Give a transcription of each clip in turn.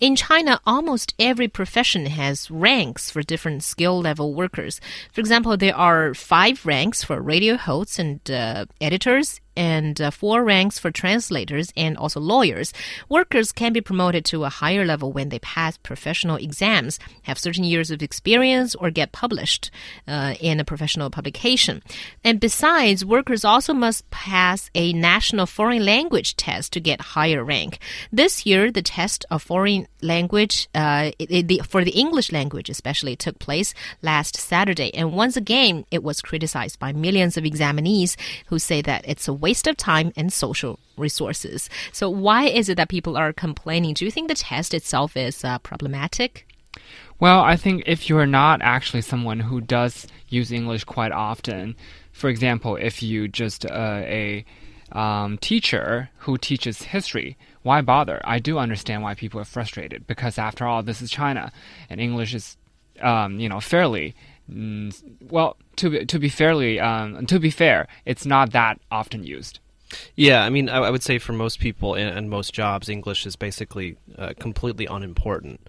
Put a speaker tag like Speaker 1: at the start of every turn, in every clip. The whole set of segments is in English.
Speaker 1: In China, almost every profession has ranks for different skill level workers. For example, there are five ranks for radio hosts and uh, editors and uh, four ranks for translators and also lawyers. Workers can be promoted to a higher level when they pass professional exams, have certain years of experience, or get published uh, in a professional publication. And besides, workers also must pass a national foreign language test to get higher rank. This year, the test of foreign language, uh, it, it, the, for the English language especially, took place last Saturday. And once again, it was criticized by millions of examinees who say that it's a waste of time and social resources. So, why is it that people are complaining? Do you think the test itself is uh, problematic?
Speaker 2: Well, I think if you're not actually someone who does use English quite often, for example, if you just uh, a um, teacher who teaches history, why bother? I do understand why people are frustrated because, after all, this is China, and English is, um, you know, fairly. Mm, well, to be, to be fairly, um, to be fair, it's not that often used.
Speaker 3: Yeah, I mean, I, I would say for most people and, and most jobs, English is basically uh, completely unimportant.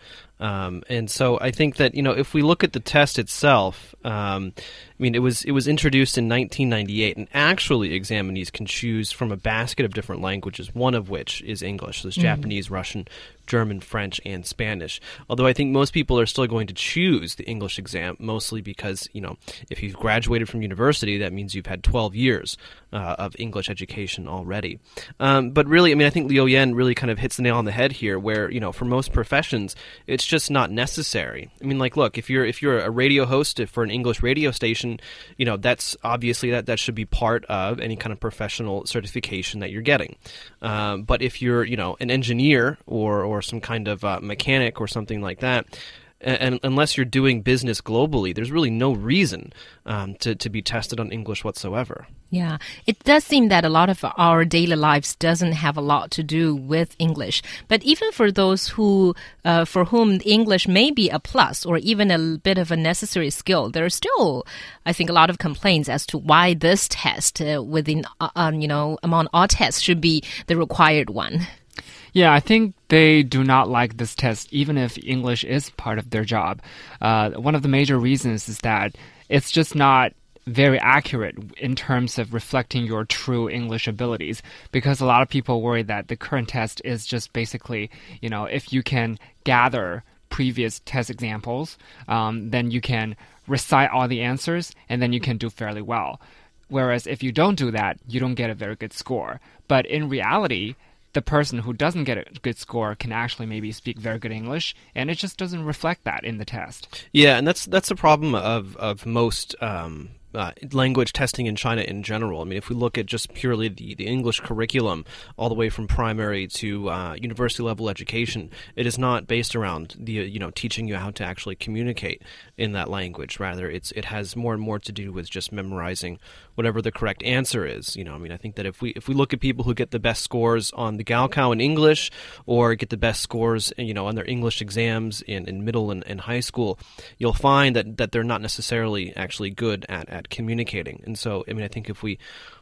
Speaker 3: Um, and so I think that you know if we look at the test itself, um, I mean it was it was introduced in 1998, and actually examinees can choose from a basket of different languages, one of which is English. There's mm-hmm. Japanese, Russian, German, French, and Spanish. Although I think most people are still going to choose the English exam, mostly because you know if you've graduated from university, that means you've had 12 years uh, of English education already. Um, but really, I mean, I think Liu Yan really kind of hits the nail on the head here, where you know for most professions, it's just not necessary. I mean, like, look, if you're if you're a radio host for an English radio station, you know that's obviously that that should be part of any kind of professional certification that you're getting. Um, but if you're you know an engineer or or some kind of uh, mechanic or something like that, and unless you're doing business globally, there's really no reason um, to, to be tested on English whatsoever.
Speaker 1: Yeah, it does seem that a lot of our daily lives doesn't have a lot to do with English. But even for those who, uh, for whom English may be a plus or even a bit of a necessary skill, there are still, I think, a lot of complaints as to why this test uh, within, uh, um, you know, among all tests should be the required one.
Speaker 2: Yeah, I think they do not like this test, even if English is part of their job. Uh, one of the major reasons is that it's just not very accurate in terms of reflecting your true English abilities because a lot of people worry that the current test is just basically, you know, if you can gather previous test examples, um, then you can recite all the answers and then you can do fairly well. Whereas if you don't do that, you don't get a very good score. But in reality, the person who doesn't get a good score can actually maybe speak very good English, and it just doesn't reflect that in the test.
Speaker 3: Yeah, and that's that's a problem of of most um, uh, language testing in China in general. I mean, if we look at just purely the, the English curriculum, all the way from primary to uh, university level education, it is not based around the you know teaching you how to actually communicate in that language. Rather, it's it has more and more to do with just memorizing whatever the correct answer is. You know, I mean, I think that if we if we look at people who get the best scores on the Gaokao in English, or get the best scores, you know, on their English exams in, in middle and, and high school, you'll find that that they're not necessarily actually good at, at communicating. And so, I mean, I think if we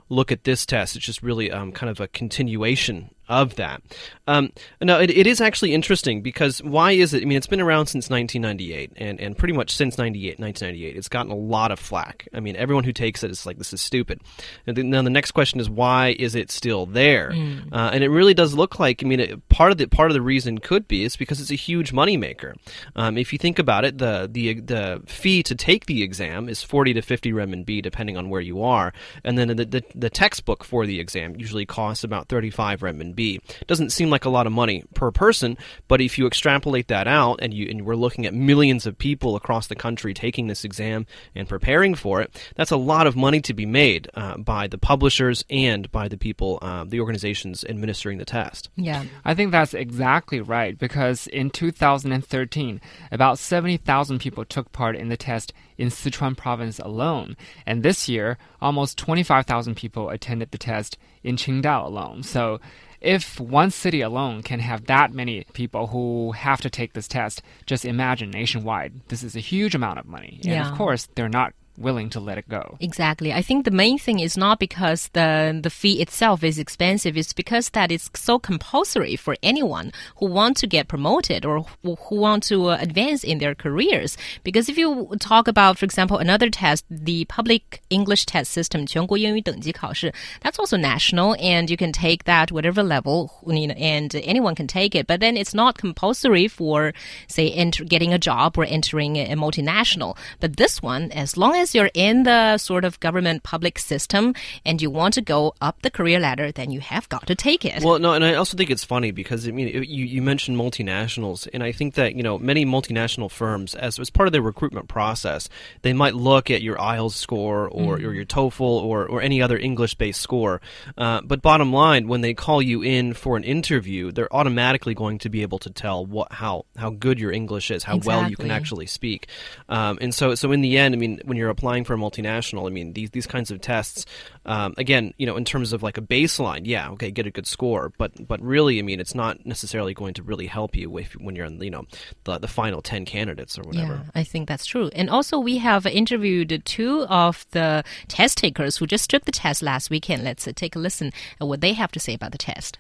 Speaker 3: look at this test, it's just really um, kind of a continuation of that. Um, now, it, it is actually interesting because why is it? I mean, it's been around since 1998, and, and pretty much since 98, 1998, it's gotten a lot of flack. I mean, everyone who takes it is like, this is stupid. And then, now the next question is, why is it still there? Mm. Uh, and it really does look like, I mean, it, part of the part of the reason could be is because it's a huge moneymaker. Um, if you think about it, the, the the fee to take the exam is 40 to 50 renminbi, depending on where you are, and then the, the, the textbook for the exam usually costs about 35 renminbi be. Doesn't seem like a lot of money per person, but if you extrapolate that out and you and we're looking at millions of people across the country taking this exam and preparing for it, that's a lot of money to be made uh, by the publishers and by the people, uh, the organizations administering the test.
Speaker 1: Yeah,
Speaker 2: I think that's exactly right because in 2013, about 70,000 people took part in the test in Sichuan province alone, and this year, almost 25,000 people attended the test in Qingdao alone. So if one city alone can have that many people who have to take this test, just imagine nationwide. This is a huge amount of money. And
Speaker 1: yeah.
Speaker 2: of course, they're not willing to let it go.
Speaker 1: Exactly. I think the main thing is not because the the fee itself is expensive. It's because that it's so compulsory for anyone who want to get promoted or who, who want to uh, advance in their careers. Because if you talk about, for example, another test, the public English test system, 全国英语等级考试, that's also national, and you can take that whatever level, you know, and anyone can take it. But then it's not compulsory for, say, enter, getting a job or entering a multinational. But this one, as long as you're in the sort of government public system and you want to go up the career ladder, then you have got to take it.
Speaker 3: Well, no, and I also think it's funny because I mean, you you mentioned multinationals, and I think that you know many multinational firms, as as part of their recruitment process, they might look at your IELTS score or, mm. or your TOEFL or or any other English-based score. Uh, but bottom line, when they call you in for an interview, they're automatically going to be able to tell what how how good your English is, how
Speaker 1: exactly.
Speaker 3: well you can actually speak. Um, and so so in the end, I mean, when you're applying for a multinational, I mean these these kinds of tests, um, again, you know, in terms of like a baseline, yeah, okay, get a good score, but but really, I mean, it's not necessarily going to really help you if, when you're in you know the the final ten candidates or whatever.
Speaker 1: Yeah, I think that's true. And also, we have interviewed two of the test takers who just took the test last weekend. Let's uh, take a listen at what they have to say about the test.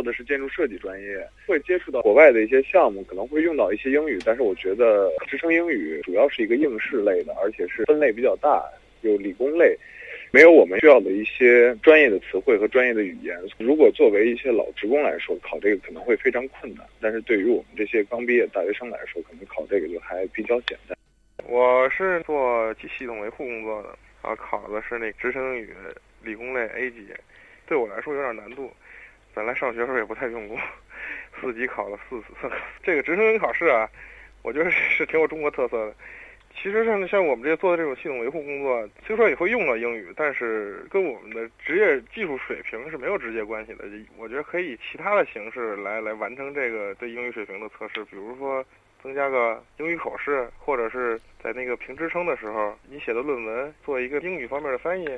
Speaker 4: 做的是建筑设计专业，会接触到国外的一些项目，可能会用到一些英语，但是我觉得职称英语主要是一个应试类的，而且是分类比较大，有理工类，没有我们需要的一些专业的词汇和专业的语言。如果作为一些老职工来说，考这个可能会非常困难，但是对于我们这些刚毕业大学生来说，可能考这个就还比较简单。
Speaker 5: 我是做系统维护工作的，啊，考的是那职称英语理工类 A 级，对我来说有点难度。本来上学时候也不太用功，四级考了四次。这个职称英语考试啊，我觉得是挺有中国特色的。其实像像我们这些做的这种系统维护工作，虽说也会用到英语，但是跟我们的职业技术水平是没有直接关系的。我觉得可以以其他的形式来来完成这个对英语水平的测试，比如说增加个英语口试，或者是在那个评职称的时候，你写的论文做一个英语方面的翻译，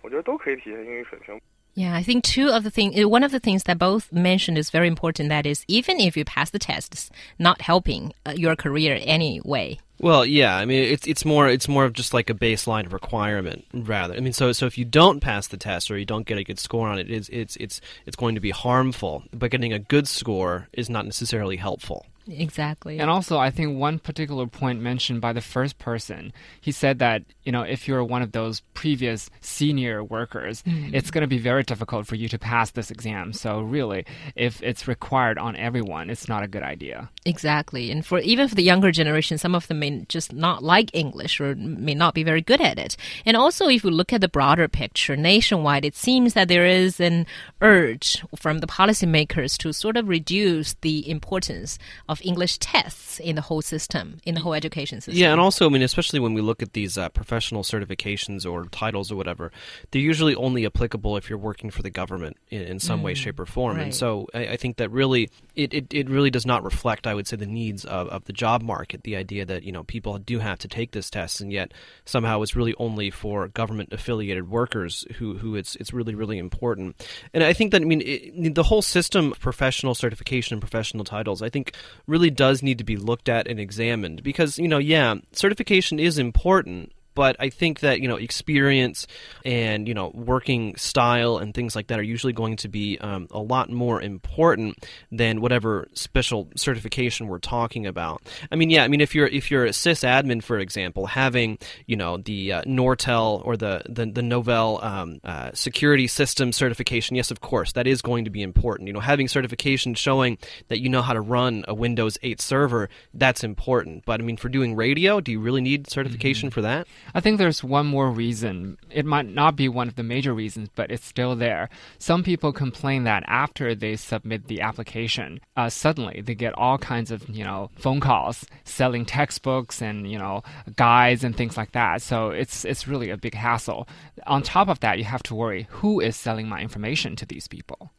Speaker 5: 我觉得都可以体现英语水平。
Speaker 1: Yeah, I think two of the things, one of the things that both mentioned is very important. That is, even if you pass the tests, not helping uh, your career anyway.
Speaker 3: Well, yeah, I mean it's it's more it's more of just like a baseline requirement rather. I mean, so so if you don't pass the test or you don't get a good score on it, it's it's it's it's going to be harmful. But getting a good score is not necessarily helpful.
Speaker 1: Exactly.
Speaker 2: And also, I think one particular point mentioned by the first person, he said that, you know, if you're one of those previous senior workers, mm. it's going to be very difficult for you to pass this exam. So, really, if it's required on everyone, it's not a good idea.
Speaker 1: Exactly. And for even for the younger generation, some of them may just not like English or may not be very good at it. And also, if you look at the broader picture nationwide, it seems that there is an urge from the policymakers to sort of reduce the importance of English tests in the whole system, in the whole education system.
Speaker 3: Yeah, and also, I mean, especially when we look at these uh, professional certifications or titles or whatever, they're usually only applicable if you're working for the government in, in some mm, way, shape, or form.
Speaker 1: Right.
Speaker 3: And so I, I, think that really, it, it, it, really does not reflect, I would say, the needs of, of the job market. The idea that, you know, people do have to take this test, and yet somehow it's really only for government affiliated workers who, who it's, it's really, really important. And I think that, I mean, it, the whole system of professional certification and professional titles, I think really does need to be looked at and examined because, you know, yeah, certification is important, but I think that you know experience and you know working style and things like that are usually going to be um, a lot more important than whatever special certification we're talking about. I mean, yeah, I mean if you're if you're a sysadmin, for example, having you know the uh, Nortel or the the, the Novell um, uh, security system certification, yes, of course, that is going to be important. You know, having certification showing that you know how to run a Windows 8 server, that's important. But I mean, for doing radio, do you really need certification mm-hmm. for that?
Speaker 2: I think there's one more reason. It might not be one of the major reasons, but it's still there. Some people complain that after they submit the application, uh, suddenly they get all kinds of you know phone calls selling textbooks and you know guides and things like that. So it's it's really a big hassle. On top of that, you have to worry who is selling my information to these people.